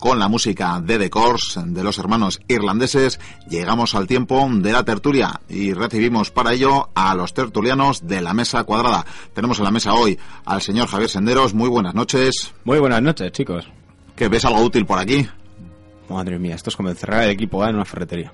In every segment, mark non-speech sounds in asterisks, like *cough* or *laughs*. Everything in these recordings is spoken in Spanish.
con la música de The Course de los hermanos irlandeses, llegamos al tiempo de la tertulia y recibimos para ello a los tertulianos de la mesa cuadrada. Tenemos en la mesa hoy al señor Javier Senderos. Muy buenas noches. Muy buenas noches, chicos. ¿Que ves algo útil por aquí? Madre mía, esto es como encerrar el equipo en una ferretería.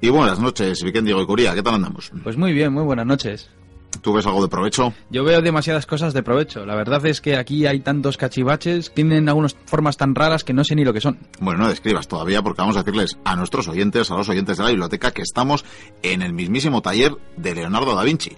Y buenas noches, Vicente Diego y Curía. ¿Qué tal andamos? Pues muy bien, muy buenas noches. ¿Tú ves algo de provecho? Yo veo demasiadas cosas de provecho. La verdad es que aquí hay tantos cachivaches, tienen algunas formas tan raras que no sé ni lo que son. Bueno, no describas todavía porque vamos a decirles a nuestros oyentes, a los oyentes de la biblioteca, que estamos en el mismísimo taller de Leonardo da Vinci,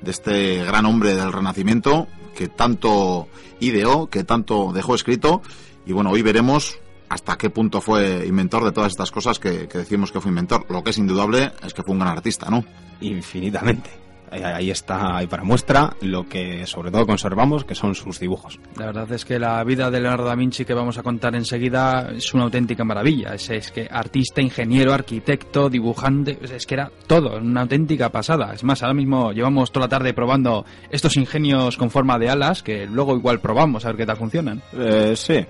de este gran hombre del Renacimiento que tanto ideó, que tanto dejó escrito. Y bueno, hoy veremos hasta qué punto fue inventor de todas estas cosas que, que decimos que fue inventor. Lo que es indudable es que fue un gran artista, ¿no? Infinitamente ahí está, ahí para muestra lo que sobre todo conservamos, que son sus dibujos. La verdad es que la vida de Leonardo da Vinci que vamos a contar enseguida es una auténtica maravilla. Es, es que artista, ingeniero, arquitecto, dibujante, es que era todo, una auténtica pasada. Es más, ahora mismo llevamos toda la tarde probando estos ingenios con forma de alas, que luego igual probamos a ver qué tal funcionan. Eh, sí,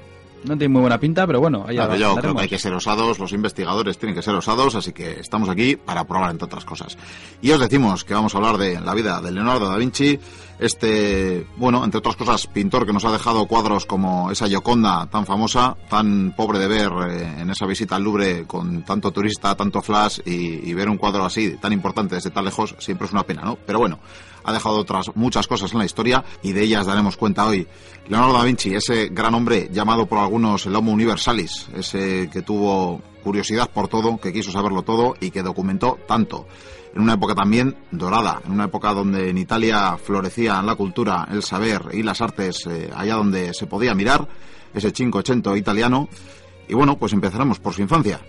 no tiene muy buena pinta, pero bueno, allá claro, yo creo que hay que ser osados, los investigadores tienen que ser osados, así que estamos aquí para probar entre otras cosas. Y os decimos que vamos a hablar de la vida de Leonardo da Vinci, este, bueno, entre otras cosas, pintor que nos ha dejado cuadros como esa Gioconda tan famosa, tan pobre de ver eh, en esa visita al Louvre con tanto turista, tanto flash y, y ver un cuadro así tan importante desde tan lejos siempre es una pena, ¿no? Pero bueno, ha dejado otras muchas cosas en la historia y de ellas daremos cuenta hoy. Leonardo da Vinci, ese gran hombre llamado por algunos el Homo Universalis, ese que tuvo curiosidad por todo, que quiso saberlo todo y que documentó tanto. En una época también dorada, en una época donde en Italia florecía la cultura, el saber y las artes eh, allá donde se podía mirar, ese cinquecento italiano. Y bueno, pues empezaremos por su infancia.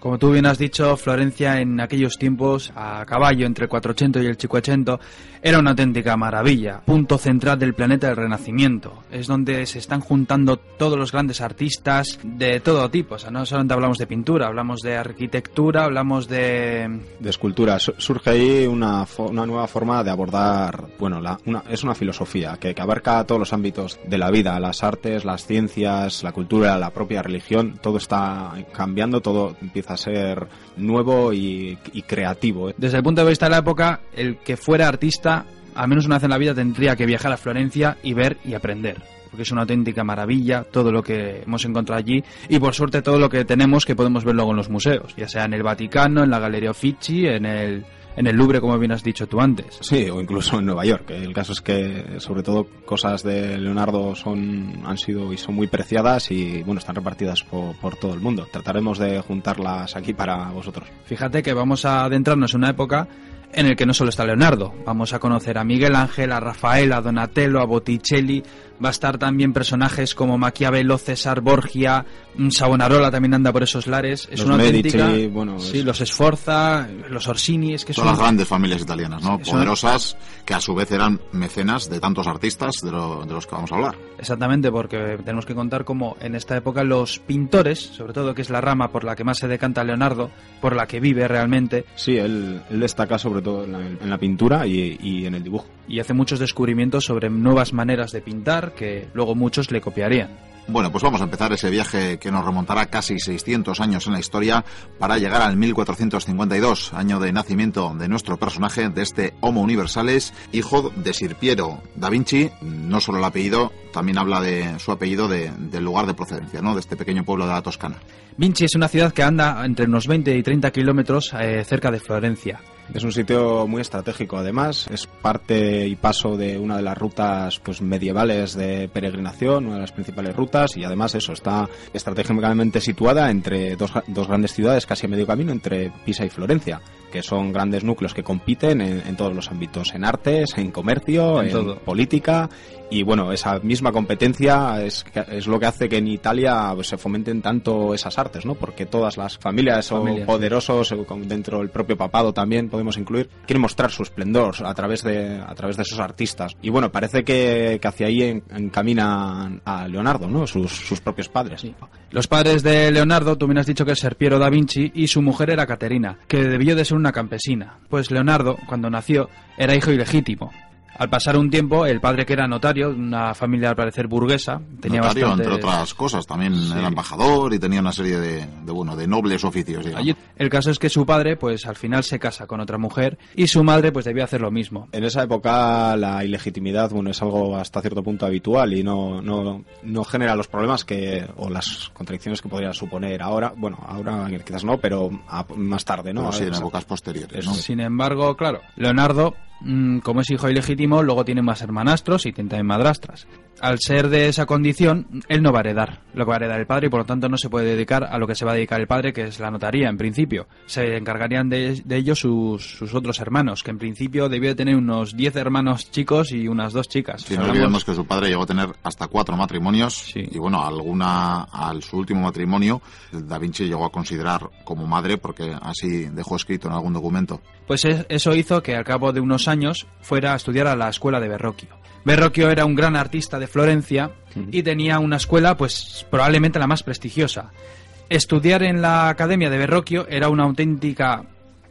Como tú bien has dicho, Florencia en aquellos tiempos, a caballo entre el 400 y el 500, era una auténtica maravilla, punto central del planeta del Renacimiento. Es donde se están juntando todos los grandes artistas de todo tipo. O sea, no solamente hablamos de pintura, hablamos de arquitectura, hablamos de... De escultura. Surge ahí una, una nueva forma de abordar, bueno, la, una, es una filosofía que, que abarca todos los ámbitos de la vida, las artes, las ciencias, la cultura, la propia religión, todo está cambiando, todo empieza a ser nuevo y, creativo. ¿eh? Desde el punto de vista de la época, el que fuera artista, al menos una vez en la vida, tendría que viajar a Florencia y ver y aprender porque es una auténtica maravilla todo lo que hemos encontrado allí y por suerte todo lo que tenemos que podemos ver luego en los museos, ya sea en el Vaticano, en la Galería Uffizi, en el en el Louvre, como bien has dicho tú antes. Sí, o incluso en Nueva York. El caso es que, sobre todo, cosas de Leonardo son, han sido y son muy preciadas y, bueno, están repartidas por, por todo el mundo. Trataremos de juntarlas aquí para vosotros. Fíjate que vamos a adentrarnos en una época en el que no solo está Leonardo, vamos a conocer a Miguel Ángel, a Rafael, a Donatello, a Botticelli, va a estar también personajes como Maquiavelo, César Borgia, mm, Savonarola también anda por esos lares. Es los una Medici, auténtica, bueno, sí, los Sforza, los Orsini, es que son, son las grandes familias italianas, ¿no? Sí, Poderosas, que a su vez eran mecenas de tantos artistas de, lo, de, los que vamos a hablar. Exactamente, porque tenemos que contar cómo en esta época los pintores, sobre todo que es la rama por la que más se decanta Leonardo, por la que vive realmente. Sí, él, él destaca sobre todo en la, en la pintura y, y en el dibujo. Y hace muchos descubrimientos sobre nuevas maneras de pintar que luego muchos le copiarían. Bueno, pues vamos a empezar ese viaje que nos remontará casi 600 años en la historia para llegar al 1452, año de nacimiento de nuestro personaje, de este Homo Universales, hijo de Sir Piero da Vinci. No solo el apellido, también habla de su apellido de, del lugar de procedencia, ¿no? de este pequeño pueblo de la Toscana. Vinci es una ciudad que anda entre unos 20 y 30 kilómetros eh, cerca de Florencia. Es un sitio muy estratégico, además. Es parte y paso de una de las rutas pues, medievales de peregrinación, una de las principales rutas, y además eso está estratégicamente situada entre dos, dos grandes ciudades, casi a medio camino, entre Pisa y Florencia que son grandes núcleos que compiten en, en, todos los ámbitos, en artes, en comercio, en, en política y bueno, esa misma competencia es, es, lo que hace que en Italia pues, se fomenten tanto esas artes, ¿no? Porque todas las familias Familia, o poderosos, sí. dentro del propio papado también podemos incluir, quieren mostrar su esplendor a través de, a través de esos artistas. Y bueno, parece que, que hacia ahí encaminan a Leonardo, ¿no? Sus, sus propios padres. Sí. Los padres de Leonardo, tú me has dicho que es Ser Piero da Vinci y su mujer era Caterina, que debió de ser una campesina. Pues Leonardo, cuando nació, era hijo ilegítimo. Al pasar un tiempo, el padre que era notario, una familia al parecer burguesa, tenía Notario, bastante... entre otras cosas, también era embajador y tenía una serie de, de, bueno, de nobles oficios, digamos. El caso es que su padre, pues al final se casa con otra mujer y su madre, pues debía hacer lo mismo. En esa época la ilegitimidad bueno es algo hasta cierto punto habitual y no, no, no genera los problemas que o las contradicciones que podría suponer ahora. Bueno, ahora quizás no, pero a- más tarde, ¿no? Pero sí, en épocas posteriores, ¿no? Sin embargo, claro, Leonardo, mm, como es hijo ilegítimo, luego tiene más hermanastros y tiene también madrastras. Al ser de esa condición, él no va a heredar lo que va a heredar el padre y por lo tanto no se puede dedicar a lo que se va a dedicar el padre, que es la notaría en principio. Se encargarían de, de ello sus, sus otros hermanos, que en principio debió de tener unos 10 hermanos chicos y unas dos chicas. Sí, O no olvidemos que su padre llegó a tener hasta cuatro matrimonios Sí. y bueno, alguna al su último matrimonio Da Vinci llegó a considerar como madre porque así dejó escrito en algún documento. Pues es- eso hizo que al cabo de unos años fuera a estudiar a la escuela de Verrocchio. Verrocchio era un gran artista de Florencia y tenía una escuela pues probablemente la más prestigiosa. Estudiar en la Academia de Verrocchio era una auténtica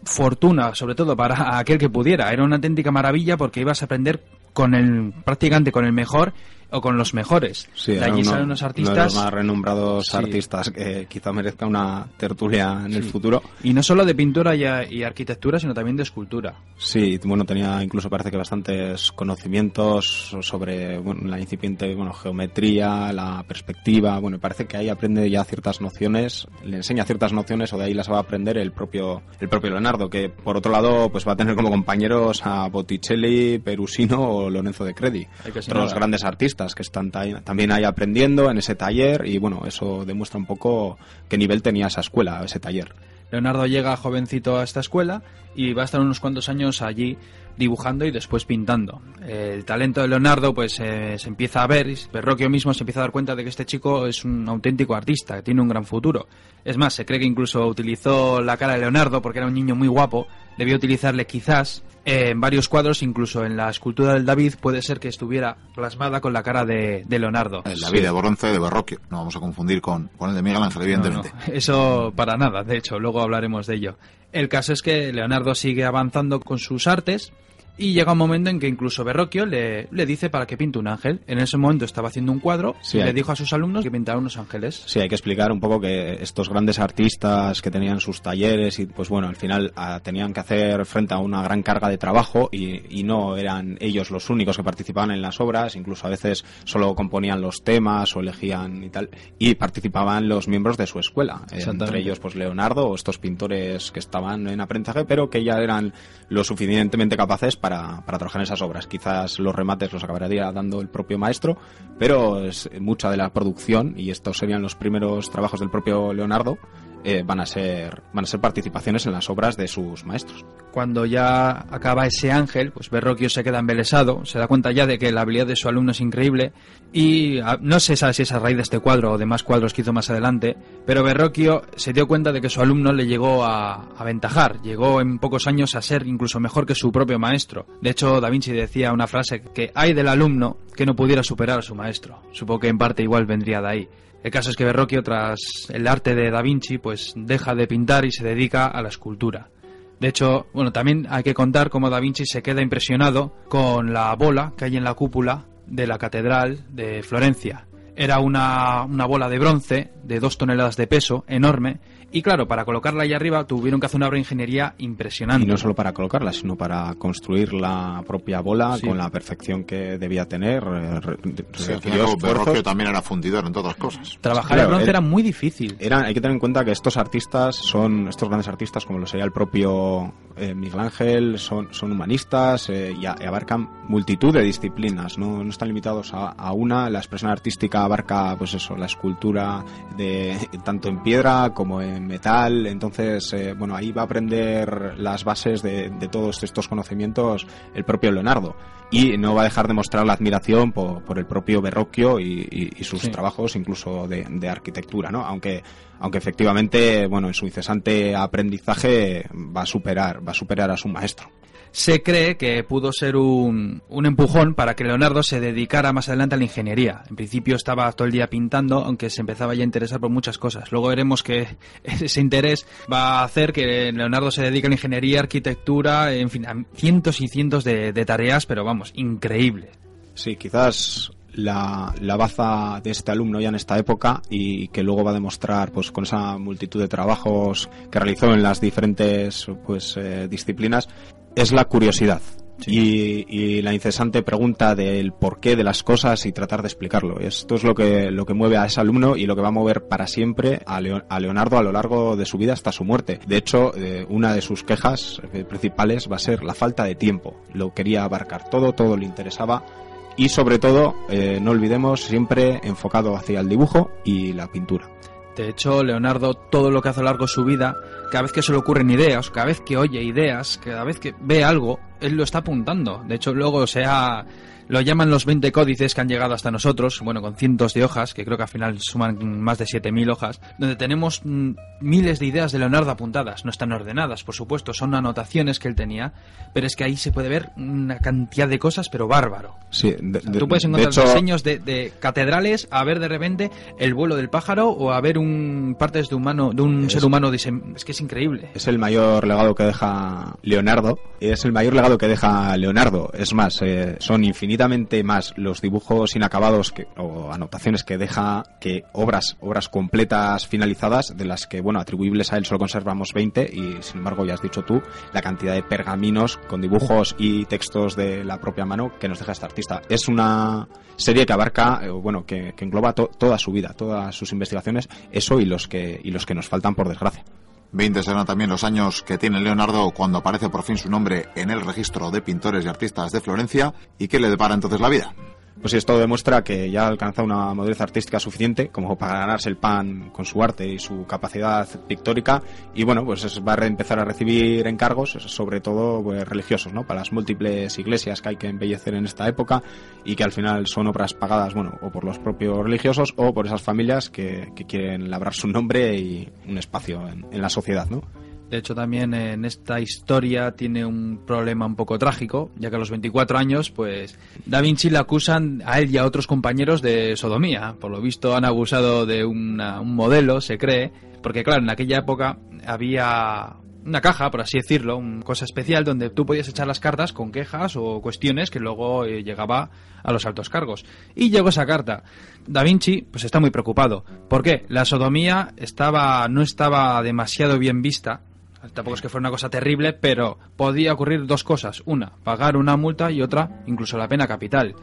fortuna, sobre todo para aquel que pudiera. Era una auténtica maravilla porque ibas a aprender con el prácticamente con el mejor o con los mejores. Sí, de allí uno- salen unos uno de los artistas más renombrados Sí. artistas que quizá merezca una tertulia en el futuro. y no solo de pintura y, y arquitectura, sino también de escultura. Sí, bueno, tenía incluso parece que bastantes conocimientos sobre bueno, la incipiente bueno, geometría, la perspectiva. Bueno, parece que ahí aprende ya ciertas nociones, le enseña ciertas nociones o de ahí las va a aprender el propio el propio Leonardo, que por otro lado pues va a tener como compañeros a Botticelli, Perusino o Lorenzo de Credi, otros nada. grandes artistas que están ta- también ahí aprendiendo en ese taller y bueno, eso demuestra un poco qué nivel tenía esa escuela, ese taller. Leonardo llega jovencito a esta escuela y va a estar unos cuantos años allí dibujando y después pintando. El talento de Leonardo pues eh, se empieza a ver, y Verrocchio mismo se empieza a dar cuenta de que este chico es un auténtico artista, que tiene un gran futuro. Es más, se cree que incluso utilizó la cara de Leonardo porque era un niño muy guapo, debió utilizarle quizás eh, en varios cuadros, incluso en la escultura del David puede ser que estuviera plasmada con la cara de, de Leonardo. El David de Bronce de Verrocchio, no vamos a confundir con, con el de Miguel Ángel, evidentemente. No, no, eso para nada, de hecho, luego hablaremos de ello. El caso es que Leonardo sigue avanzando con sus artes y llega un momento en que incluso Verrocchio le, le dice para que pinte un ángel. En ese momento estaba haciendo un cuadro Sí, y hay- le dijo a sus alumnos que pintaran unos ángeles. Sí, hay que explicar un poco que estos grandes artistas que tenían sus talleres y pues bueno, al final ah, tenían que hacer frente a una gran carga de trabajo y, y no eran ellos los únicos que participaban en las obras, incluso a veces solo componían los temas o elegían y tal, y participaban los miembros de su escuela, entre ellos pues Leonardo o estos pintores que estaban en aprendizaje, pero que ya eran lo suficientemente capaces para, para trabajar en esas obras. Quizás los remates los acabaría dando el propio maestro, pero es mucha de la producción, y estos serían los primeros trabajos del propio Leonardo, eh, van a ser van a ser participaciones en las obras de sus maestros. Cuando ya acaba ese ángel, pues Verrocchio se queda embelesado, se da cuenta ya de que la habilidad de su alumno es increíble y ah, no sabe si es a raíz de este cuadro o de más cuadros que hizo más adelante, pero Verrocchio se dio cuenta de que su alumno le llegó a a aventajar, llegó en pocos años a ser incluso mejor que su propio maestro. De hecho, Da Vinci decía una frase que hay del alumno que no pudiera superar a su maestro. Supongo que en parte igual vendría de ahí. El caso es que Verrocchio, tras el arte de Da Vinci, pues deja de pintar y se dedica a la escultura. De hecho, bueno, también hay que contar cómo Da Vinci se queda impresionado con la bola que hay en la cúpula de la catedral de Florencia. Era una, una bola de bronce de dos toneladas de peso, enorme, y claro, para colocarla ahí arriba tuvieron que hacer una obra de ingeniería impresionante. Y no solo para colocarla, sino para construir la propia bola Sí. con la perfección que debía tener. eh, Sí. Verrocchio también era fundidor, entre otras cosas. Trabajar Claro, el bronce era- era muy difícil. Era, hay que tener en cuenta que estos artistas son, estos grandes artistas, como lo sería el propio eh, Miguel Ángel, son, son humanistas eh, y, a- y abarcan multitud de disciplinas, no, no están limitados a, a una. La expresión artística abarca, pues eso, la escultura de tanto en piedra como en metal. Entonces, eh, bueno, ahí va a aprender las bases de, de todos estos conocimientos el propio Leonardo. Y no va a dejar de mostrar la admiración por, por el propio Verrocchio y, y- y sus Sí. trabajos, incluso de, de arquitectura, ¿no? Aunque, aunque efectivamente, bueno, en su incesante aprendizaje va a superar, va a superar a su maestro. Se cree que pudo ser un, un, empujón para que Leonardo se dedicara más adelante a la ingeniería. En principio estaba todo el día pintando, aunque se empezaba ya a interesar por muchas cosas. Luego veremos que *laughs* ese interés va a hacer que Leonardo se dedique a la ingeniería, arquitectura, en fin, a cientos y cientos de, tareas, pero vamos, increíble. Sí, quizás la, la, baza de este alumno ya en esta época y que luego va a demostrar pues con esa multitud de trabajos que realizó en las diferentes pues eh, disciplinas es la curiosidad sí. y, y, la incesante pregunta del porqué de las cosas y tratar de explicarlo. Esto es lo que, lo que mueve a ese alumno y lo que va a mover para siempre a, Leo, a Leonardo a lo largo de su vida hasta su muerte. De hecho, eh, una de sus quejas eh, principales va a ser la falta de tiempo. Lo quería abarcar todo, todo le interesaba y sobre todo, eh, no olvidemos, siempre enfocado hacia el dibujo y la pintura. De hecho, Leonardo, todo lo que hace a lo largo de su vida, cada vez que se le ocurren ideas, cada vez que oye ideas, cada vez que ve algo, él lo está apuntando. De hecho, luego se ha lo llaman los 20 códices que han llegado hasta nosotros, bueno, con cientos de hojas, que creo que al final suman más de 7.000 hojas, donde tenemos mm, miles de ideas de Leonardo apuntadas. No están ordenadas, por supuesto, son anotaciones que él tenía, pero es que ahí se puede ver una cantidad de cosas, pero bárbaro. Sí, de, o sea, tú puedes encontrar de hecho... diseños de, de, catedrales a ver de repente el vuelo del pájaro o a ver un partes de humano de un es, ser humano es que es increíble. Es el mayor legado que deja Leonardo, es el mayor legado que deja Leonardo. Es más, eh, son infinitos más los dibujos inacabados que, o anotaciones que deja que obras, obras completas finalizadas, de las que, bueno, atribuibles a él solo conservamos 20 y, sin embargo, ya has dicho tú, la cantidad de pergaminos con dibujos y textos de la propia mano que nos deja este artista. Es una serie que abarca, eh, bueno, que, engloba to toda su vida, todas sus investigaciones, eso y los que, y los que nos faltan por desgracia. 20 serán también los años que tiene Leonardo cuando aparece por fin su nombre en el registro de pintores y artistas de Florencia y qué le depara entonces la vida pues esto demuestra que ya ha alcanzado una madurez artística suficiente como para ganarse el pan con su arte y su capacidad pictórica. Y bueno pues va a empezar a recibir encargos sobre todo pues, religiosos no para las múltiples iglesias que hay que embellecer en esta época y que al final son obras pagadas bueno o por los propios religiosos o por esas familias que, que quieren labrar su nombre y un espacio en, en la sociedad no de hecho, también en esta historia tiene un problema un poco trágico, ya que a los 24 años, pues Da Vinci le acusan a él y a otros compañeros de sodomía. Por lo visto han abusado de un modelo, se cree, porque claro, en aquella época había una caja, por así decirlo, una cosa especial donde tú podías echar las cartas con quejas o cuestiones que luego eh, llegaba a los altos cargos. Y llegó esa carta. Da Vinci, pues está muy preocupado. ¿Por qué? La sodomía estaba, no estaba demasiado bien vista Tampoco es que fuera una cosa terrible, pero podía ocurrir dos cosas. Una, pagar una multa y otra, incluso la pena capital.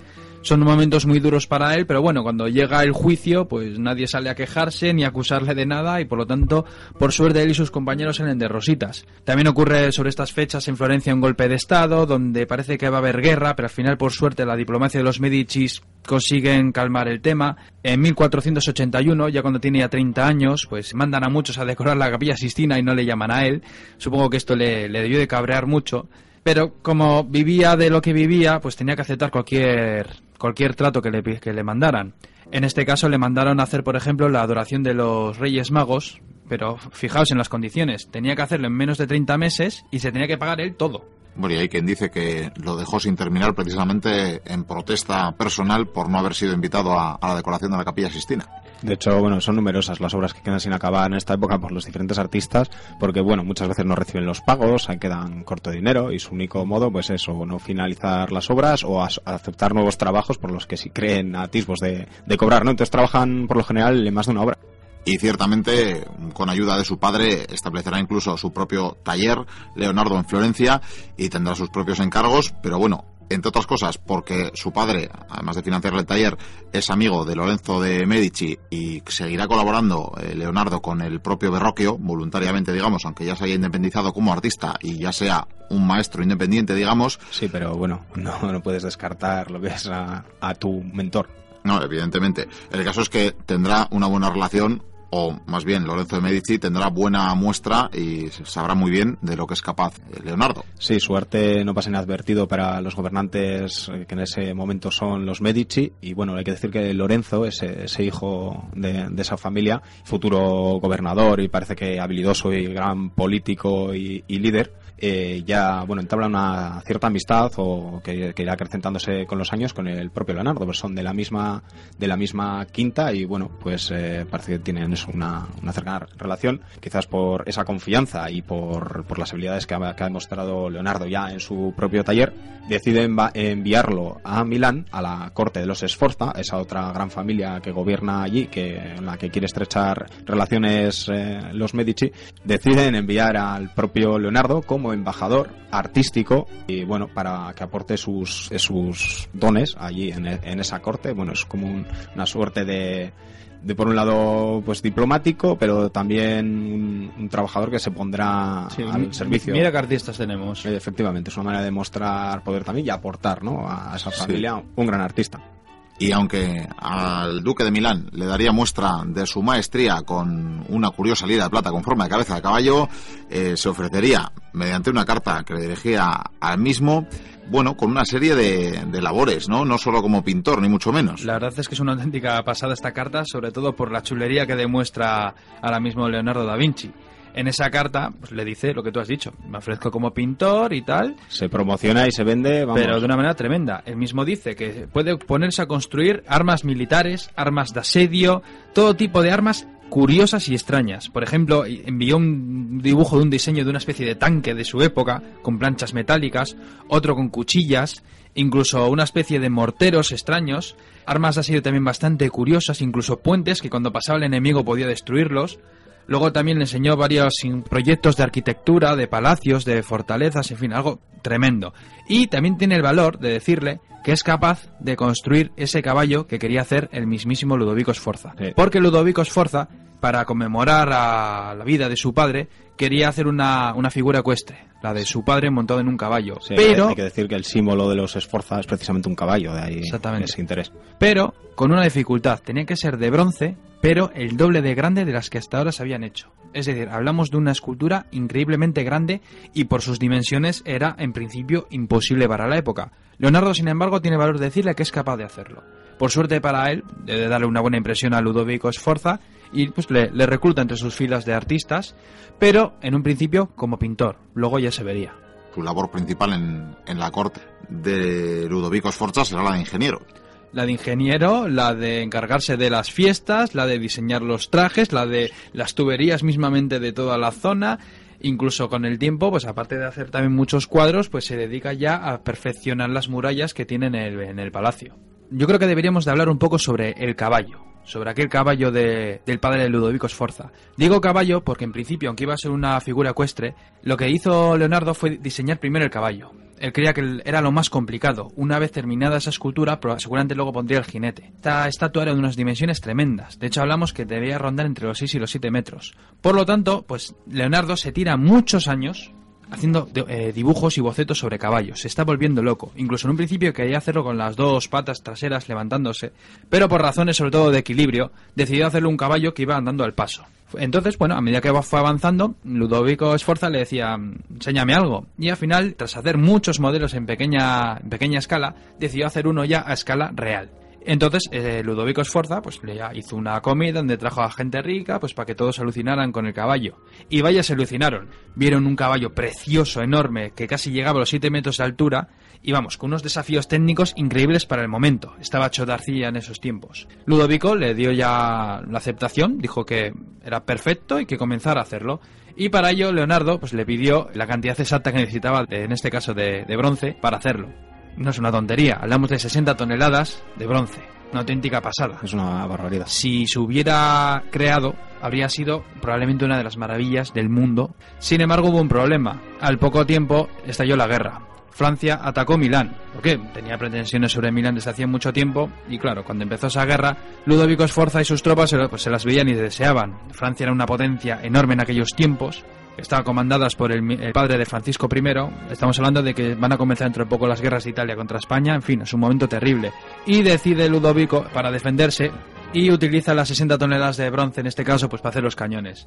Son momentos muy duros para él, pero bueno, cuando llega el juicio, pues nadie sale a quejarse ni a acusarle de nada y por lo tanto, por suerte él y sus compañeros salen de rositas. También ocurre sobre estas fechas en Florencia un golpe de estado, donde parece que va a haber guerra, pero al final por suerte la diplomacia de los Medicis consiguen calmar el tema. En 1481, ya cuando tiene ya 30 años, pues mandan a muchos a decorar la capilla Sistina y no le llaman a él. Supongo que esto le, le debió de cabrear mucho. Pero como vivía de lo que vivía, pues tenía que aceptar cualquier, cualquier trato que le, que le mandaran. En este caso le mandaron hacer, por ejemplo, la adoración de los Reyes Magos, pero fijaos en las condiciones. Tenía que hacerlo en menos de 30 meses y se tenía que pagar él todo. Bueno, y hay quien dice que lo dejó sin terminar precisamente en protesta personal por no haber sido invitado a, a la decoración de la Capilla Sistina. De hecho, bueno, son numerosas las obras que quedan sin acabar en esta época por los diferentes artistas, porque bueno, muchas veces no reciben los pagos, quedan corto dinero y su único modo, pues es o no finalizar las obras o aceptar nuevos trabajos por los que sí creen atisbos de, de cobrar, ¿no? Entonces trabajan por lo general en más de una obra y ciertamente con ayuda de su padre establecerá incluso su propio taller Leonardo en Florencia y tendrá sus propios encargos, pero bueno, entre otras cosas porque su padre, además de financiarle el taller, es amigo de Lorenzo de Medici y seguirá colaborando eh, Leonardo con el propio Verrocchio, voluntariamente digamos, aunque ya se haya independizado como artista y ya sea un maestro independiente, digamos. Sí, pero bueno, no, no puedes descartar lo que es a, a tu mentor. No, evidentemente. El caso es que tendrá una buena relación o más bien Lorenzo de Medici tendrá buena muestra y sabrá muy bien de lo que es capaz Leonardo. Sí, su arte no pasa inadvertido para los gobernantes que en ese momento son los Medici y bueno, hay que decir que Lorenzo, ese, ese hijo de, esa familia, futuro gobernador y parece que habilidoso y gran político y líder, eh, ya bueno entabla una cierta amistad o que, irá acrecentándose con los años con el propio Leonardo, pues son de la misma de la misma quinta y bueno pues eh, parece que tienen una, una cercana relación, quizás por esa confianza y por, por las habilidades que ha, que ha demostrado Leonardo ya en su propio taller, deciden enviarlo a Milán a la corte de los Sforza, esa otra gran familia que gobierna allí, que en la que quiere estrechar relaciones eh, los Medici, deciden enviar al propio Leonardo como embajador artístico y bueno, para que aporte sus, sus dones allí en, en esa corte. Bueno, es como una suerte de, de por un lado pues diplomático pero también un, trabajador que se pondrá al servicio mira qué artistas tenemos efectivamente es una manera de mostrar poder también y aportar ¿no? a esa familia un gran artista y aunque al duque de Milán le daría muestra de su maestría con una curiosa lira de plata con forma de cabeza de caballo, eh, se ofrecería, mediante una carta que le dirigía al mismo, bueno, con una serie de, de, labores, ¿no? No solo como pintor, ni mucho menos. La verdad es que es una auténtica pasada esta carta, sobre todo por la chulería que demuestra ahora mismo Leonardo da Vinci en esa carta pues, le dice lo que tú has dicho. Me ofrezco como pintor y tal. Se promociona y se vende, Pero de una manera tremenda. Él mismo dice que puede ponerse a construir armas militares, armas de asedio, todo tipo de armas curiosas y extrañas. Por ejemplo, envió un dibujo de un diseño de una especie de tanque de su época, con planchas metálicas, otro con cuchillas, incluso una especie de morteros extraños, armas de asedio también bastante curiosas, incluso puentes que cuando pasaba el enemigo podía destruirlos. Luego también le enseñó varios proyectos de arquitectura, de palacios, de fortalezas, en fin, algo tremendo. Y también tiene el valor de decirle que es capaz de construir ese caballo que quería hacer el mismísimo Ludovico Sforza. Porque Ludovico Sforza, para conmemorar a la vida de su padre, quería hacer una, una figura ecuestre, la de su padre montado en un caballo. pero hay que decir que el símbolo de los Sforza es precisamente un caballo, de ahí exactamente. ese interés. Pero con una dificultad, tenía que ser de bronce pero el doble de grande de las que hasta ahora se habían hecho. Es decir, hablamos de una escultura increíblemente grande y por sus dimensiones era en principio imposible para la época. Leonardo, sin embargo, tiene valor de decirle que es capaz de hacerlo. Por suerte para él, debe darle una buena impresión a Ludovico Sforza y pues le, recluta entre sus filas de artistas, pero en un principio como pintor, luego ya se vería. Su labor principal en, en la corte de Ludovico Sforza será la de ingeniero la de ingeniero, la de encargarse de las fiestas, la de diseñar los trajes, la de las tuberías mismamente de toda la zona. Incluso con el tiempo, pues aparte de hacer también muchos cuadros, pues se dedica ya a perfeccionar las murallas que tiene en el, en el palacio. Yo creo que deberíamos de hablar un poco sobre el caballo, sobre aquel caballo de, del padre de Ludovico Sforza. Digo caballo porque en principio, aunque iba a ser una figura ecuestre, lo que hizo Leonardo fue diseñar primero el caballo él creía que era lo más complicado. Una vez terminada esa escultura, seguramente luego pondría el jinete. Esta estatua era de unas dimensiones tremendas. De hecho, hablamos que debía rondar entre los 6 y los 7 metros. Por lo tanto, pues Leonardo se tira muchos años haciendo eh, dibujos y bocetos sobre caballos. Se está volviendo loco. Incluso en un principio quería hacerlo con las dos patas traseras levantándose, pero por razones sobre todo de equilibrio, decidió hacerlo un caballo que iba andando al paso. Entonces, bueno, a medida que fue avanzando, Ludovico Sforza le decía, enséñame algo. Y al final, tras hacer muchos modelos en pequeña escala, decidió hacer uno ya a escala real. Entonces, eh, Ludovico Sforza pues le hizo una comida donde trajo a gente rica, pues para que todos alucinaran con el caballo. Y vaya, se alucinaron. Vieron un caballo precioso, enorme, que casi llegaba a los 7 metros de altura, y vamos, con unos desafíos técnicos increíbles para el momento. Estaba hecho de arcilla en esos tiempos. Ludovico le dio ya la aceptación, dijo que era perfecto y que comenzara a hacerlo. Y para ello Leonardo pues le pidió la cantidad exacta que necesitaba, en este caso de, de bronce, para hacerlo. No es una tontería, hablamos de 60 toneladas de bronce. Una auténtica pasada. Es una barbaridad. Si se hubiera creado, habría sido probablemente una de las maravillas del mundo. Sin embargo, hubo un problema. Al poco tiempo estalló la guerra. Francia atacó Milán, porque tenía pretensiones sobre Milán desde hacía mucho tiempo, y claro, cuando empezó esa guerra, Ludovico Sforza y sus tropas pues, se las veían y deseaban. Francia era una potencia enorme en aquellos tiempos, estaban comandadas por el, padre de Francisco I. Estamos hablando de que van a comenzar dentro de poco las guerras de Italia contra España. En fin, es un momento terrible. Y decide Ludovico, para defenderse, y utiliza las 60 toneladas de bronce en este caso pues para hacer los cañones.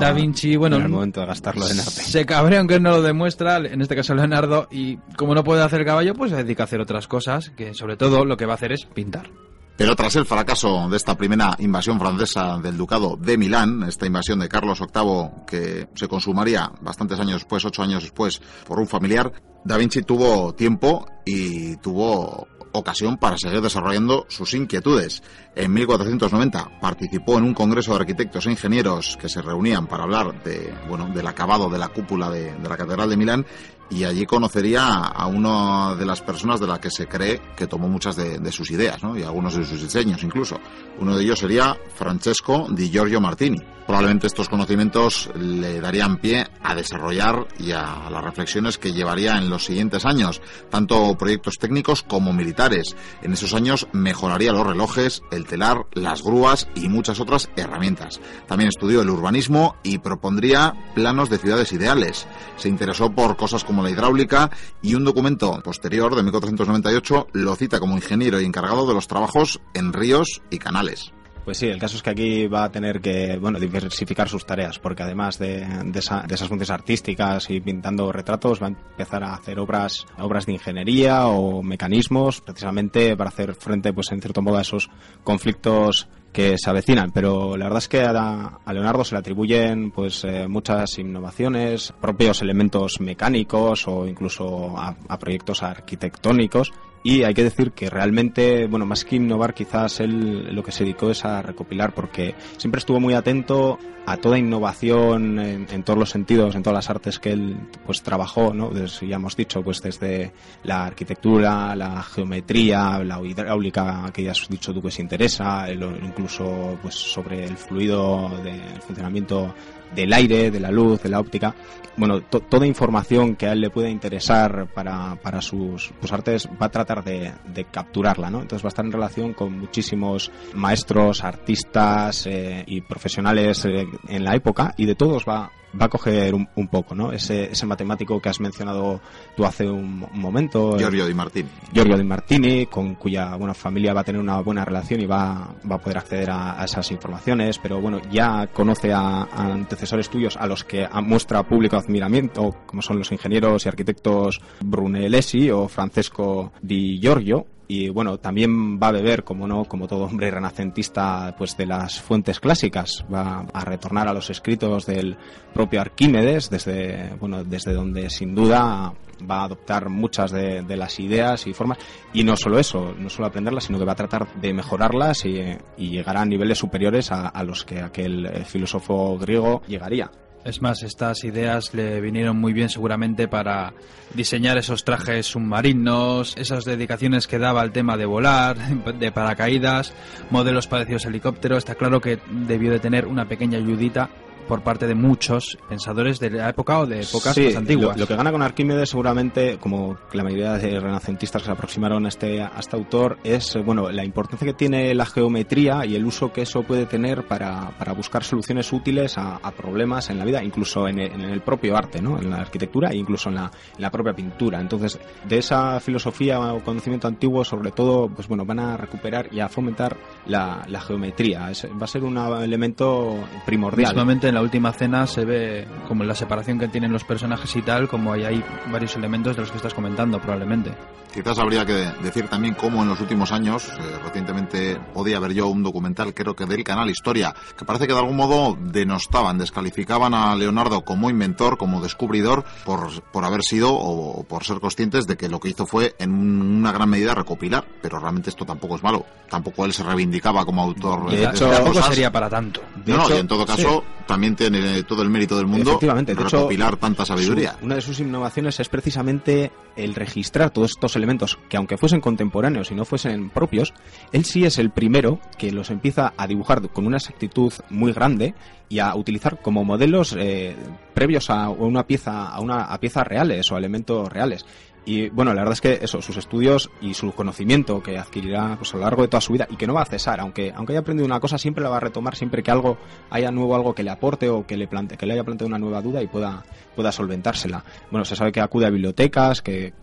da Vinci, bueno, en el momento de gastarlo en arte. Se cabrea aunque no lo demuestra, en este caso Leonardo, y como no puede hacer caballo, pues se dedica a hacer otras cosas, que sobre todo lo que va a hacer es pintar. Pero tras el fracaso de esta primera invasión francesa del Ducado de Milán, esta invasión de Carlos VIII que se consumaría bastantes años después, ocho años después, por un familiar, Da Vinci tuvo tiempo y tuvo ocasión para seguir desarrollando sus inquietudes. En 1490 participó en un congreso de arquitectos e ingenieros que se reunían para hablar de, bueno, del acabado de la cúpula de, de la Catedral de Milán y allí conocería a una de las personas de la que se cree que tomó muchas de, de, sus ideas ¿no? y algunos de sus diseños incluso. Uno de ellos sería Francesco di Giorgio Martini. Probablemente estos conocimientos le darían pie a desarrollar y a las reflexiones que llevaría en los siguientes años, tanto proyectos técnicos como militares. En esos años mejoraría los relojes, el telar, las grúas y muchas otras herramientas. También estudió el urbanismo y propondría planos de ciudades ideales. Se interesó por cosas la hidráulica y un documento posterior de 1498 lo cita como ingeniero y encargado de los trabajos en ríos y canales. Pues sí, el caso es que aquí va a tener que bueno diversificar sus tareas, porque además de, de, esas funciones artísticas y pintando retratos, va a empezar a hacer obras, obras de ingeniería o mecanismos, precisamente para hacer frente, pues en cierto modo, a esos conflictos que se avecinan, pero la verdad es que a, a Leonardo se le atribuyen pues eh, muchas innovaciones, propios elementos mecánicos o incluso a, a, proyectos arquitectónicos y hay que decir que realmente, bueno, más que innovar, quizás él lo que se dedicó es a recopilar porque siempre estuvo muy atento a toda innovación en, en todos los sentidos, en todas las artes que él pues trabajó, ¿no? Ya hemos dicho, pues desde la arquitectura, la geometría, la hidráulica, que ya has dicho tú que se interesa, el, incluso pues sobre el fluido del funcionamiento del aire, de la luz, de la óptica. Bueno, to toda información que a él le pueda interesar para, para sus, sus, artes va a tratar de, de, capturarla, ¿no? Entonces va a estar en relación con muchísimos maestros, artistas eh, y profesionales eh, en la época y de todos va, va a coger un, un, poco, ¿no? Ese, ese matemático que has mencionado tú hace un, un momento. Giorgio Di Martini. Giorgio Di Martini, con cuya buena familia va a tener una buena relación y va, va a poder acceder a, a esas informaciones, pero bueno, ya conoce a, a, antecesores tuyos a los que muestra público admiramiento, como son los ingenieros y arquitectos Brunelleschi o Francesco Di Giorgio, y bueno, también va a beber, como no, como todo hombre renacentista, pues de las fuentes clásicas, va a retornar a los escritos del propio Arquímedes, desde, bueno, desde donde sin duda va a adoptar muchas de, las ideas y formas y no solo eso, no solo aprenderlas, sino que va a tratar de mejorarlas y, llegará a niveles superiores a, a los que aquel filósofo griego llegaría. Es más, estas ideas le vinieron muy bien seguramente para diseñar esos trajes submarinos, esas dedicaciones que daba al tema de volar, *laughs* de paracaídas, modelos parecidos a helicópteros. Está claro que debió de tener una pequeña ayudita por parte de muchos pensadores de la época o de épocas sí, más antiguas. Lo, lo, que gana con Arquímedes seguramente, como la mayoría de renacentistas que se aproximaron a este, a este autor, es bueno la importancia que tiene la geometría y el uso que eso puede tener para, para buscar soluciones útiles a, a, problemas en la vida, incluso en el, en el, propio arte, ¿no? en la arquitectura e incluso en la, en la propia pintura. Entonces, de esa filosofía o conocimiento antiguo, sobre todo, pues bueno, van a recuperar y a fomentar la, la geometría. Es, va a ser un elemento primordial. Mismamente en la última cena se ve como la separación que tienen los personajes y tal, como hay, hay varios elementos de los que estás comentando probablemente. Quizás habría que decir también cómo en los últimos años, eh, recientemente podía ver yo un documental, creo que del canal Historia, que parece que de algún modo denostaban, descalificaban a Leonardo como inventor, como descubridor, por, por haber sido o por ser conscientes de que lo que hizo fue en una gran medida recopilar, pero realmente esto tampoco es malo. Tampoco él se reivindicaba como autor. De, de hecho, tampoco sería para tanto. De no, hecho, y en todo caso, sí. también tiene todo el mérito del mundo Efectivamente, de recopilar hecho, tanta sabiduría. Su, una de sus innovaciones es precisamente el registrar todos estos elementos que aunque fuesen contemporáneos y no fuesen propios, él sí es el primero que los empieza a dibujar con una exactitud muy grande y a utilizar como modelos eh, previos a una pieza a una a piezas reales o a elementos reales y bueno, la verdad es que eso, sus estudios y su conocimiento que adquirirá pues, a lo largo de toda su vida y que no va a cesar, aunque, aunque haya aprendido una cosa, siempre la va a retomar siempre que algo haya nuevo, algo que le aporte o que le plante, que le haya planteado una nueva duda y pueda, pueda solventársela. Bueno, se sabe que acude a bibliotecas, que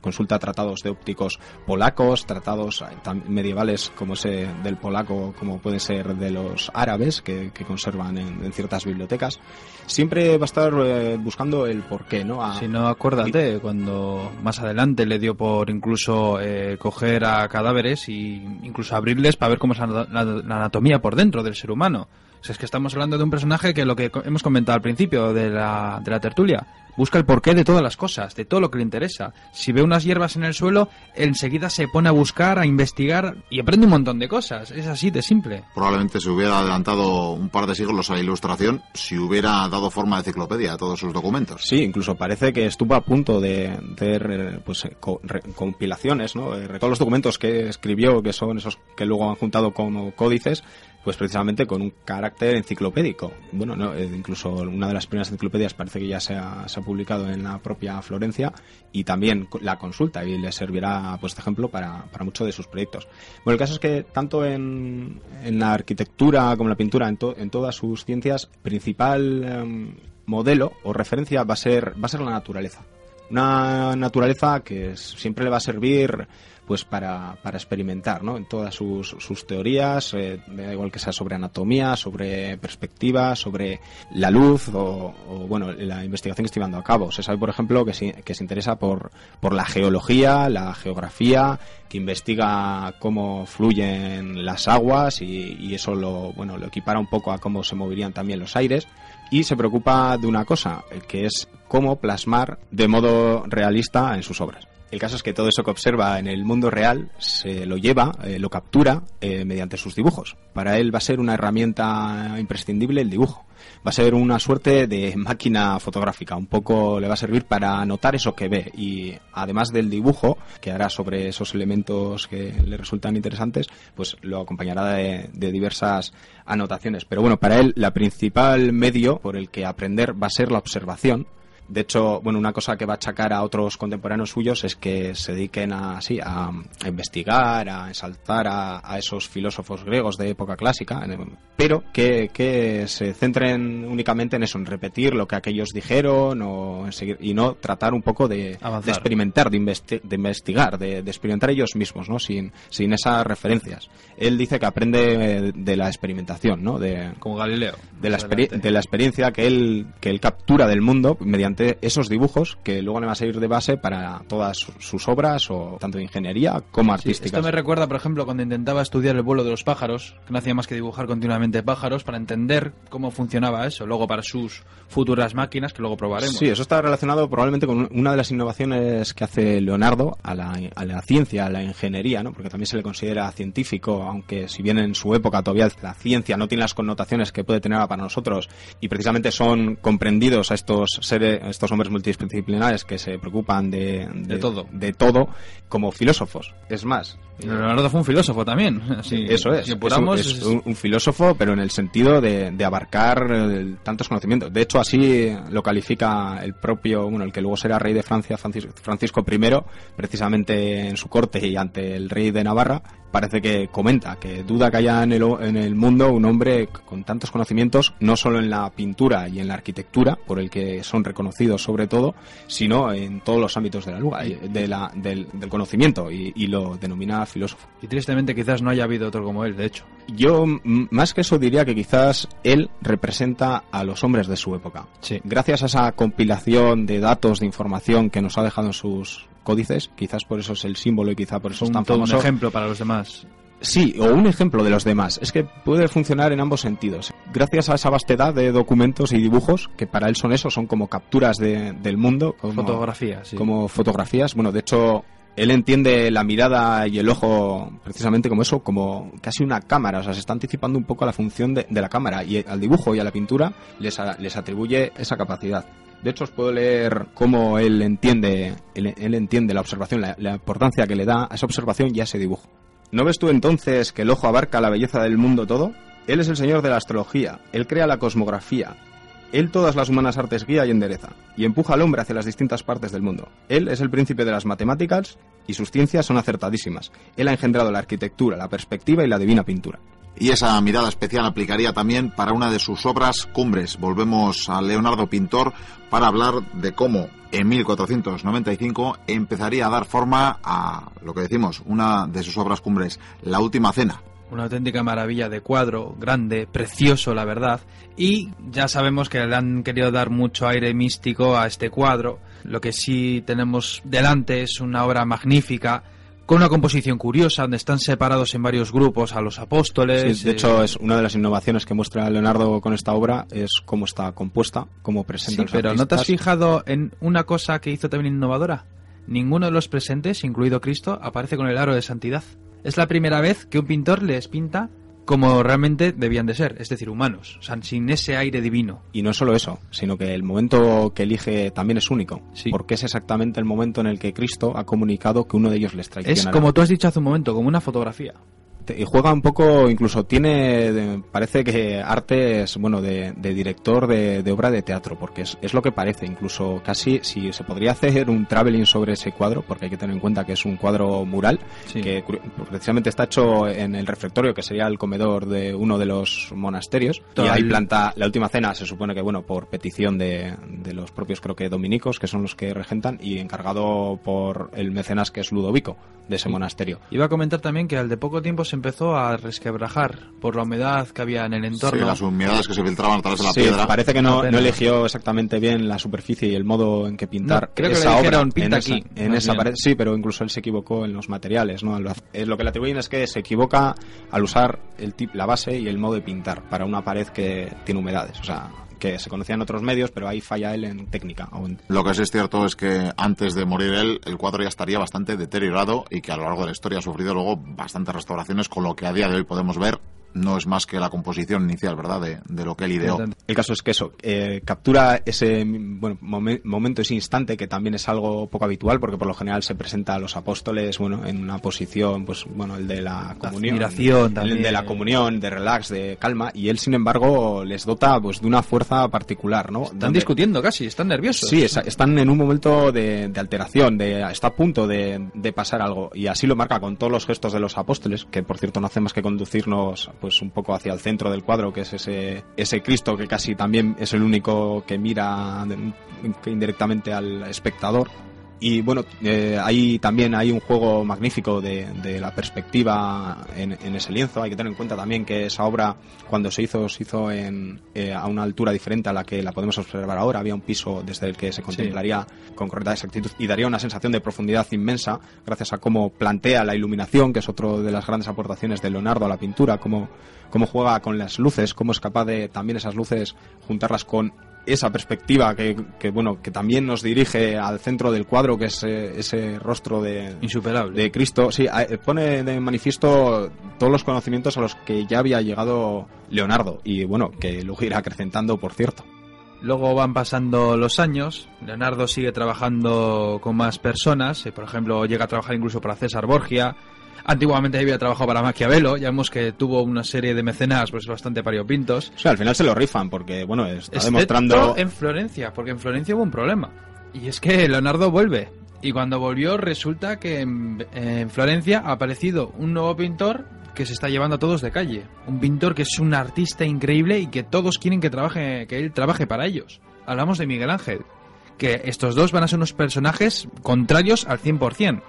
consulta tratados de ópticos polacos, tratados medievales como ese del polaco, como puede ser de los árabes, que, que conservan en, en, ciertas bibliotecas. Siempre va a estar eh, buscando el porqué, ¿no? A, si no, acuérdate, y, cuando más más adelante le dio por incluso eh, coger a cadáveres y incluso abrirles para ver cómo es la- la anatomía por dentro del ser humano. O sea, es que estamos hablando de un personaje que lo que hemos comentado al principio de la, de la tertulia, busca el porqué de todas las cosas, de todo lo que le interesa. Si ve unas hierbas en el suelo, enseguida se pone a buscar, a investigar y aprende un montón de cosas. Es así de simple. Probablemente se hubiera adelantado un par de siglos a la ilustración si hubiera dado forma de enciclopedia a todos sus documentos. Sí, incluso parece que estuvo a punto de hacer pues, eh, co- re- compilaciones, ¿no? Eh, todos los documentos que escribió, que son esos que luego han juntado como códices, pues precisamente con un carácter enciclopédico. Bueno, no, eh, incluso una de las primeras enciclopedias parece que ya se ha, publicado en la propia Florencia y también la consulta y le servirá, pues, de ejemplo para, para muchos de sus proyectos. Bueno, el caso es que tanto en, en la arquitectura como en la pintura, en, to- en todas sus ciencias, principal em, modelo o referencia va a ser va a ser la naturaleza. Una naturaleza que siempre le va a servir pues para, para experimentar ¿no? en todas sus, sus teorías, eh, da igual que sea sobre anatomía, sobre perspectiva, sobre la luz o, bueno la investigación que estoy llevando a cabo. Se sabe, por ejemplo, que se, que se interesa por, por la geología, la geografía, que investiga cómo fluyen las aguas y, y eso lo, bueno, lo equipara un poco a cómo se moverían también los aires y se preocupa de una cosa, eh, que es cómo plasmar de modo realista en sus obras. El caso es que todo eso que observa en el mundo real se lo lleva, eh, lo captura eh, mediante sus dibujos. Para él va a ser una herramienta imprescindible el dibujo. Va a ser una suerte de máquina fotográfica. Un poco le va a servir para anotar eso que ve. Y además del dibujo que hará sobre esos elementos que le resultan interesantes, pues lo acompañará de, de diversas anotaciones. Pero bueno, para él la principal medio por el que aprender va a ser la observación de hecho, bueno, una cosa que va a achacar a otros contemporáneos suyos es que se dediquen a, sí, a, a investigar, a ensalzar a, a esos filósofos griegos de época clásica, pero que, que se centren únicamente en eso, en repetir lo que aquellos dijeron o en seguir, y no tratar un poco de, experimentar, de, investi- de investigar, de, de experimentar ellos mismos, ¿no? Sin, sin esas referencias. Él dice que aprende eh, de la experimentación, ¿no? De, Como Galileo. de la, de la experiencia que él, que él captura del mundo mediante esos dibujos que luego le va a servir de base para todas su- sus obras, o tanto de ingeniería como Sí, artísticas. esto me recuerda, por ejemplo, cuando intentaba estudiar el vuelo de los pájaros, que no hacía más que dibujar continuamente pájaros para entender cómo funcionaba eso, luego para sus futuras máquinas, que luego probaremos. Sí, eso está relacionado probablemente con una de las innovaciones que hace Leonardo a la, a la ciencia, a la ingeniería, ¿no? porque también se le considera científico, aunque si bien en su época todavía la ciencia no tiene las connotaciones que puede tener ahora para nosotros, y precisamente son comprendidos a estos seres, estos hombres multidisciplinares que se preocupan de, De todo. de todo como filósofos. Es más, Leonardo fue un filósofo también. Sí, eso es. Si Es, apuramos, un, es es- un- un filósofo, pero en el sentido de, de abarcar eh, tantos conocimientos. De hecho, así lo califica el propio, bueno, el que luego será rey de Francia, Francis- Francisco I, precisamente en su corte y ante el rey de Navarra. Parece que comenta que duda que haya en el, en el mundo un hombre con tantos conocimientos, no solo en la pintura y en la arquitectura, por el que son reconocidos sobre todo, sino en todos los ámbitos de la, luga- de la- del, del conocimiento y, y lo denomina filósofo. Y tristemente quizás no haya habido otro como él, de hecho. Yo, más que eso, diría que quizás él representa a los hombres de su época. Sí. Gracias a esa compilación de datos, de información que nos ha dejado en sus códices, quizás por eso es el símbolo y quizá por eso Es tan todo un famoso. ejemplo para los demás. Sí, o un ejemplo de los demás. Es que puede funcionar en ambos sentidos. Gracias a esa vastedad de documentos y dibujos, que para él son eso, son como capturas de- del mundo, como, Fotografía, sí. como fotografías. Bueno, de hecho, él entiende la mirada y el ojo precisamente como eso, como casi una cámara. O sea, se está anticipando un poco a la función de, de la cámara y al dibujo y a la pintura les, a- les atribuye esa capacidad. De hecho, os puedo leer cómo él entiende, él, entiende la observación, la, la importancia que le da a esa observación y a ese dibujo. ¿No ves tú entonces que el ojo abarca la belleza del mundo todo? Él es el señor de la astrología, él crea la cosmografía, él todas las humanas artes guía y endereza, y empuja al hombre hacia las distintas partes del mundo. Él es el príncipe de las matemáticas y sus ciencias son acertadísimas. Él ha engendrado la arquitectura, la perspectiva y la divina pintura. Y esa mirada especial aplicaría también para una de sus obras cumbres. Volvemos a Leonardo Pintor para hablar de cómo en 1495 empezaría a dar forma a lo que decimos, una de sus obras cumbres, La Última Cena. una auténtica maravilla de cuadro, grande, precioso, la verdad. Y ya sabemos que le han querido dar mucho aire místico a este cuadro. Lo que sí tenemos delante es una obra magnífica, con una composición curiosa, donde están separados en varios grupos a los apóstoles. Sí, de hecho, es una de las innovaciones que muestra Leonardo con esta obra, es cómo está compuesta, cómo presenta Sí, los pero ¿no te has fijado en una cosa que hizo también innovadora? Ninguno de los presentes, incluido Cristo, aparece con el aro de santidad. Es la primera vez que un pintor les pinta como realmente debían de ser, es decir, humanos, o sea, sin ese aire divino. Y no solo eso, sino que el momento que elige también es único, Sí. porque es exactamente el momento en el que Cristo ha comunicado que uno de ellos les traiciona. Es como tú has dicho hace un momento, como una fotografía. Te- y juega un poco, incluso tiene, de- parece que arte es, bueno, de, de director de, de obra de teatro, porque es, es lo que parece, incluso casi si se podría hacer un traveling sobre ese cuadro, porque hay que tener en cuenta que es un cuadro mural, Sí. que precisamente está hecho en el refectorio, que sería el comedor de uno de los monasterios, y ahí planta la última cena, se supone que, bueno, por petición de, de los propios, creo que dominicos, que son los que regentan, y encargado por el mecenas que es Ludovico, de ese monasterio. Iba a comentar también que al de poco tiempo se empezó a resquebrajar por la humedad que había en el Sí, entorno. las humedades que se filtraban a través de la Sí, piedra. parece que no, no eligió exactamente bien la superficie y el modo en que pintar No, creo que esa le obra dijeron, "Pinta en esa, aquí", en esa pared. Sí, pero incluso él se equivocó en los materiales, ¿no? Lo, eh, lo que le atribuyen es que se equivoca al usar el tip, la base y el modo de pintar para una pared que tiene humedades, o sea, que se conocía en otros medios, pero ahí falla él en técnica. Lo que sí es cierto es que antes de morir él, el cuadro ya estaría bastante deteriorado y que a lo largo de la historia ha sufrido luego bastantes restauraciones, con lo que a día de hoy podemos ver no es más que la composición inicial, ¿verdad?, de, de lo que él ideó. El caso es que eso, eh, captura ese bueno, momen- momento, ese instante, que también es algo poco habitual, porque por lo general se presenta a los apóstoles, bueno, en una posición, pues, bueno, el de la comunión. admiración el de la comunión, de relax, de calma, y él, sin embargo, les dota, pues, de una fuerza particular, ¿no? Están Donde- discutiendo casi, están nerviosos. Sí, están en un momento de, de alteración, de está a punto de, de pasar algo y así lo marca con todos los gestos de los apóstoles, que por cierto no hace más que conducirnos pues un poco hacia el centro del cuadro, que es ese ese Cristo que casi también es el único que mira indirectamente al espectador. Y bueno, eh, hay también hay un juego magnífico de, de la perspectiva en, en ese lienzo. Hay que tener en cuenta también que esa obra, cuando se hizo, se hizo en, eh, a una altura diferente a la que la podemos observar ahora. Había un piso desde el que se contemplaría con correcta exactitud y daría una sensación de profundidad inmensa gracias a cómo plantea la iluminación, que es otro de las grandes aportaciones de Leonardo a la pintura, cómo, cómo juega con las luces, cómo es capaz de también esas luces juntarlas con esa perspectiva que, que, bueno que también nos dirige al centro del cuadro que es eh, ese rostro de, Insuperable. de Cristo sí eh, pone de manifiesto todos los conocimientos a los que ya había llegado Leonardo y bueno que luego irá acrecentando por cierto Luego van pasando los años, Leonardo sigue trabajando con más personas, eh, por ejemplo, llega a trabajar incluso para César Borgia. Antiguamente había trabajado para Maquiavelo, ya vemos que tuvo una serie de mecenas pues bastante variopintos. o sea al final se lo rifan porque bueno está Excepto demostrando en Florencia, porque en Florencia hubo un problema. Y es que Leonardo vuelve. Y cuando volvió resulta que en, en Florencia ha aparecido un nuevo pintor que se está llevando a todos de calle. Un pintor que es un artista increíble y que todos quieren que trabaje, que él trabaje para ellos. Hablamos de Miguel Ángel. Que estos dos van a ser unos personajes contrarios al 100%.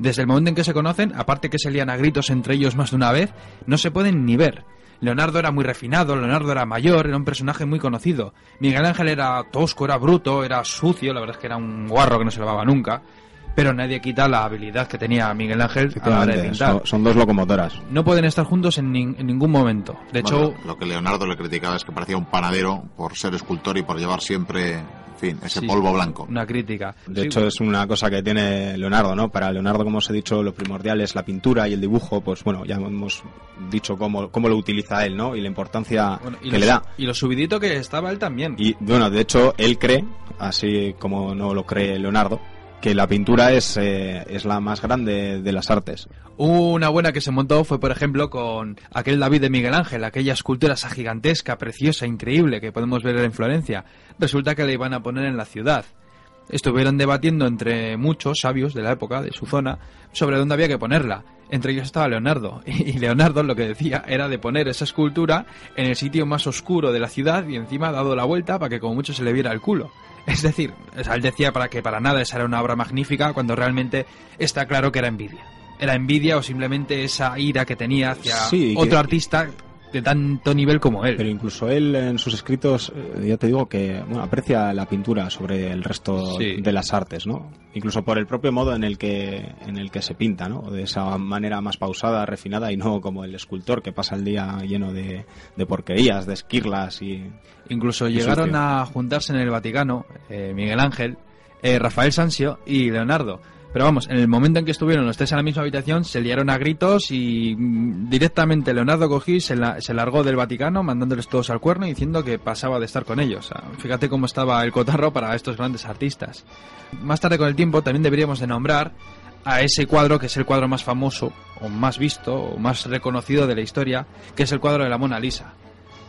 Desde el momento en que se conocen, aparte que se lían a gritos entre ellos más de una vez, no se pueden ni ver. Leonardo era muy refinado, Leonardo era mayor, era un personaje muy conocido. Miguel Ángel era tosco, era bruto, era sucio, la verdad es que era un guarro que no se lavaba nunca. Pero nadie quita la habilidad que tenía Miguel Ángel a la hora de pintar. son, son dos locomotoras No pueden estar juntos en, nin- en ningún momento. De hecho, lo que Leonardo le criticaba es que parecía un panadero por ser escultor y por llevar siempre, fin, ese Sí. polvo blanco. una crítica. De Sí, hecho, es una cosa que tiene Leonardo, ¿no? Para Leonardo, como os he dicho, lo primordial es la pintura y el dibujo, pues bueno, ya hemos dicho cómo, cómo lo utiliza él, ¿no? Y la importancia bueno, y que lo le da. Y lo subidito que estaba él también. Y bueno, de hecho, él cree, así como no lo cree Leonardo, que la pintura es, eh, es la más grande de las artes. Una buena que se montó fue, por ejemplo, con aquel David de Miguel Ángel, aquella escultura esa gigantesca, preciosa, increíble que podemos ver en Florencia. Resulta que la iban a poner en la ciudad. Estuvieron debatiendo entre muchos sabios de la época, de su zona, sobre dónde había que ponerla. Entre ellos estaba Leonardo. *laughs* Y Leonardo lo que decía era de poner esa escultura en el sitio más oscuro de la ciudad y encima dado la vuelta para que como mucho se le viera el culo. Es decir, él decía para que para nada esa era una obra magnífica cuando realmente está claro que era envidia. era envidia o simplemente esa ira que tenía hacia Sí, que- otro artista de tanto nivel como él. Pero incluso él en sus escritos, eh, ya te digo que bueno, aprecia la pintura sobre el resto Sí. de las artes, ¿no? Incluso por el propio modo en el que en el que se pinta, ¿no? De esa manera más pausada, refinada y no como el escultor que pasa el día lleno de, de porquerías, de esquirlas y Incluso Y llegaron sucio. a juntarse en el Vaticano eh, Miguel Ángel, eh, Rafael Sanzio y Leonardo. Pero vamos, en el momento en que estuvieron los tres en la misma habitación, se liaron a gritos y mm, directamente Leonardo cogió y se, la- se largó del Vaticano mandándoles todos al cuerno y diciendo que pasaba de estar con ellos. Fíjate cómo estaba el cotarro para estos grandes artistas. Más tarde con el tiempo también deberíamos de nombrar a ese cuadro que es el cuadro más famoso o más visto o más reconocido de la historia, que es el cuadro de la Mona Lisa.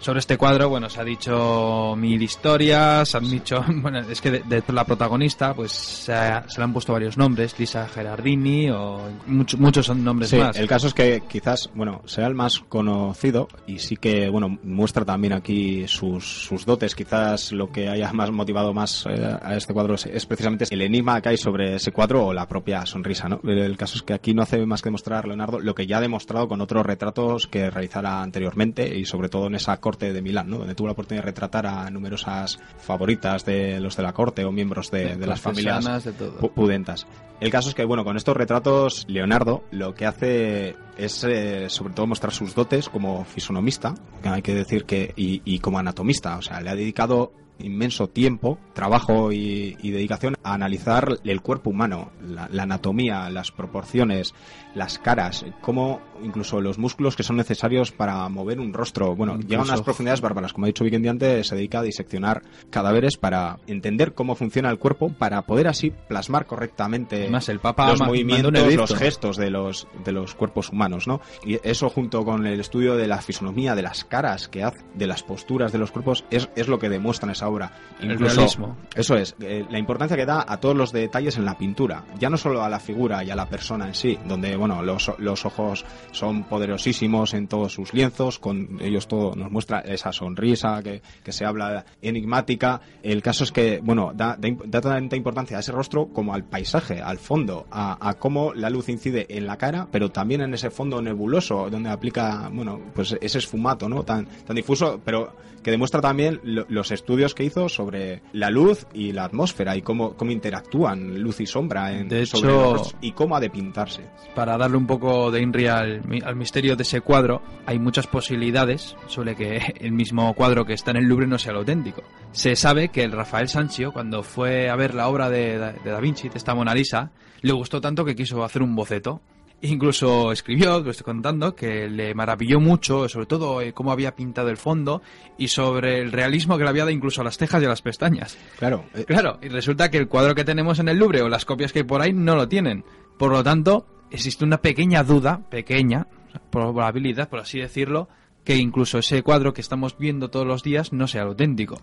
Sobre este cuadro, bueno, se ha dicho mil historias, se han dicho, *laughs* bueno, es que de, de la protagonista, pues se, ha- se le han puesto varios nombres, Lisa Gerardini o mucho- muchos son nombres Sí, más. el caso es que quizás, bueno, sea el más conocido y sí que, bueno, muestra también aquí sus, sus dotes. Quizás lo que haya más motivado más eh, a este cuadro es, es precisamente el enigma que hay sobre ese cuadro o la propia sonrisa, ¿no? El caso es que aquí no hace más que demostrar Leonardo lo que ya ha demostrado con otros retratos que realizara anteriormente y sobre todo en esa corte de Milán, ¿no? Donde tuvo la oportunidad de retratar a numerosas favoritas de los de la corte o miembros de, de las familias de todo. pu- pudentas. El caso es que, bueno, con estos retratos, Leonardo lo que hace es, eh, sobre todo, mostrar sus dotes como fisonomista, que hay que decir que, y, y como anatomista. O sea, le ha dedicado inmenso tiempo, trabajo y, y dedicación a analizar el cuerpo humano, la, la anatomía, las proporciones, las caras, cómo incluso los músculos que son necesarios para mover un rostro. Bueno, Incluso- llegan a unas profundidades bárbaras. Como ha dicho Vicky antes, se dedica a diseccionar cadáveres para entender cómo funciona el cuerpo, para poder así plasmar correctamente Además, el Papa los movimientos, los gestos de los, de los cuerpos humanos, ¿no? Y eso junto con el estudio de la fisonomía, de las caras que hace, de las posturas de los cuerpos, es, es lo que demuestra en esa obra. El Incluso, realismo. Eso es, eh, la importancia que da a todos los detalles en la pintura, ya no solo a la figura y a la persona en sí, donde, bueno, los, los ojos son poderosísimos en todos sus lienzos, con ellos todo nos muestra esa sonrisa que, que se habla enigmática. El caso es que, bueno, da, da, da tanta importancia a ese rostro como al paisaje, al fondo, a, a cómo la luz incide en la cara, pero también en ese fondo nebuloso donde aplica, bueno, pues ese esfumato, ¿no? Tan, tan difuso, pero que demuestra también lo- los estudios que hizo sobre la luz y la atmósfera y cómo, cómo interactúan luz y sombra en, De sobre los y cómo ha de pintarse. Para darle un poco de INRI al, mi- al misterio de ese cuadro, hay muchas posibilidades sobre que *laughs* el mismo cuadro que está en el Louvre no sea el auténtico. Se sabe que el Rafael Sanchio, cuando fue a ver la obra de, de Da Vinci, de esta Mona Lisa, le gustó tanto que quiso hacer un boceto. Incluso escribió, lo estoy contando, que le maravilló mucho, sobre todo eh, cómo había pintado el fondo y sobre el realismo que le había dado incluso a las cejas y a las pestañas. Claro, eh, Claro, y resulta que el cuadro que tenemos en el Louvre o las copias que hay por ahí no lo tienen. Por lo tanto, existe una pequeña duda, pequeña, probabilidad, por así decirlo, que incluso ese cuadro que estamos viendo todos los días no sea el auténtico.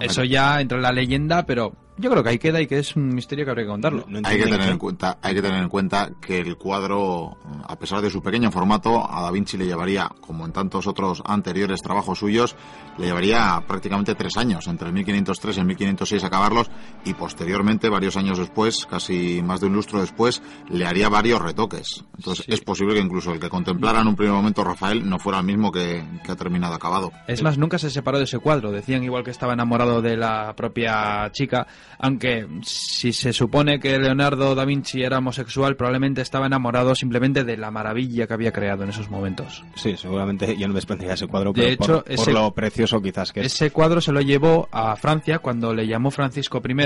Eso ya entra en la leyenda, pero yo creo que ahí queda y que es un misterio que habría que contarlo. no Hay que tener en cuenta, hay que tener en cuenta que el cuadro, a pesar de su pequeño formato, a Da Vinci le llevaría, como en tantos otros anteriores trabajos suyos, le llevaría prácticamente tres años, entre el 1503 y el 1506 acabarlos, y posteriormente, varios años después, casi más de un lustro después, le haría varios retoques. Entonces Sí. es posible que incluso el que contemplara en un primer momento Rafael no fuera el mismo que, que ha terminado acabado. Es más, nunca se separó de ese cuadro. Decían igual que estaba enamorado de la propia chica, aunque si se supone que Leonardo da Vinci era homosexual, probablemente estaba enamorado simplemente de la maravilla que había creado en esos momentos. Sí, seguramente yo no desprendería ese cuadro De pero hecho, por, por ese- lo precioso quizás que es. Ese cuadro se lo llevó a Francia cuando le llamó Francisco I.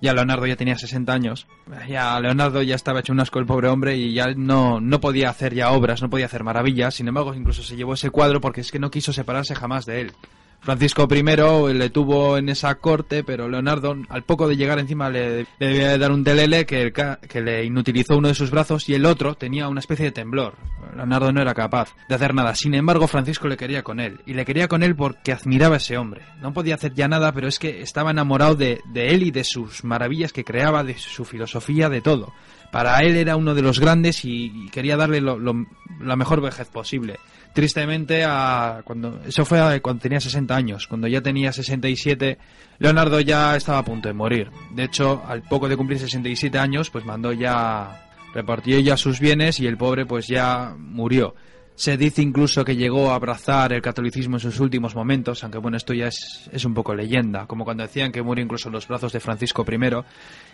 Ya Leonardo ya tenía 60 años. Ya Leonardo ya estaba hecho un asco el pobre hombre y ya no, no podía hacer ya obras, no podía hacer maravillas. Sin embargo, incluso se llevó ese cuadro porque es que no quiso separarse jamás de él. Francisco I le tuvo en esa corte, pero Leonardo, al poco de llegar encima, le, debía de dar un telele que, le inutilizó uno de sus brazos y el otro tenía una especie de temblor. Leonardo no era capaz de hacer nada. Sin embargo, Francisco le quería con él. Y le quería con él porque admiraba a ese hombre. No podía hacer ya nada, pero es que estaba enamorado de, de él y de sus maravillas que creaba, de su filosofía, de todo. Para él era uno de los grandes y, y quería darle lo- lo- la mejor vejez posible. Tristemente, a, cuando eso fue cuando tenía 60 años. Cuando ya tenía 67, Leonardo ya estaba a punto de morir. De hecho, al poco de cumplir 67 años, pues mandó ya repartió ya sus bienes y el pobre pues ya murió. Se dice incluso que llegó a abrazar el catolicismo en sus últimos momentos, aunque bueno, esto ya es, es un poco leyenda, como cuando decían que murió incluso en los brazos de Francisco I,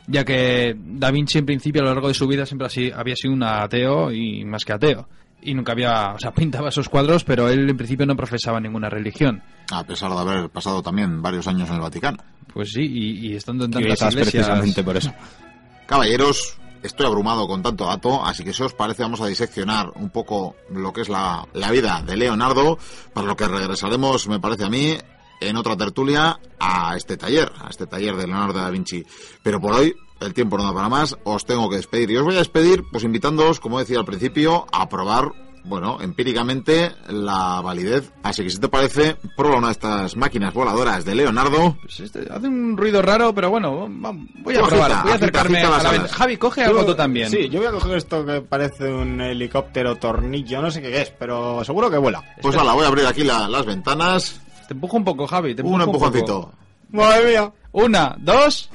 ya que Da Vinci en principio a lo largo de su vida siempre así, había sido un ateo y más que ateo. Y nunca había, o sea, *laughs* pintaba esos cuadros, pero él en principio no profesaba ninguna religión. A pesar de haber pasado también varios años en el Vaticano. Pues sí, y, y estando en tantas iglesias... precisamente por eso. *laughs* Caballeros, estoy abrumado con tanto dato, así que si os parece vamos a diseccionar un poco lo que es la, la vida de Leonardo, para lo que regresaremos, me parece a mí, en otra tertulia a este taller, a este taller de Leonardo da Vinci. Pero por hoy el tiempo no da para más, os tengo que despedir. Y os voy a despedir, pues invitándoos, como decía al principio, a probar, bueno, empíricamente la validez. Así que si te parece, prueba una de estas máquinas voladoras de Leonardo. Pues este hace un ruido raro, pero bueno, voy a probar. voy a acercarme agita a la. Javi, coge algo tú también. Sí, yo voy a coger esto que parece un helicóptero tornillo, no sé qué es, pero seguro que vuela. Pues ala, voy a abrir aquí la- las ventanas. Te empujo un poco, Javi. Te Un empujo poco. empujoncito. ¡Madre mía! Una, dos.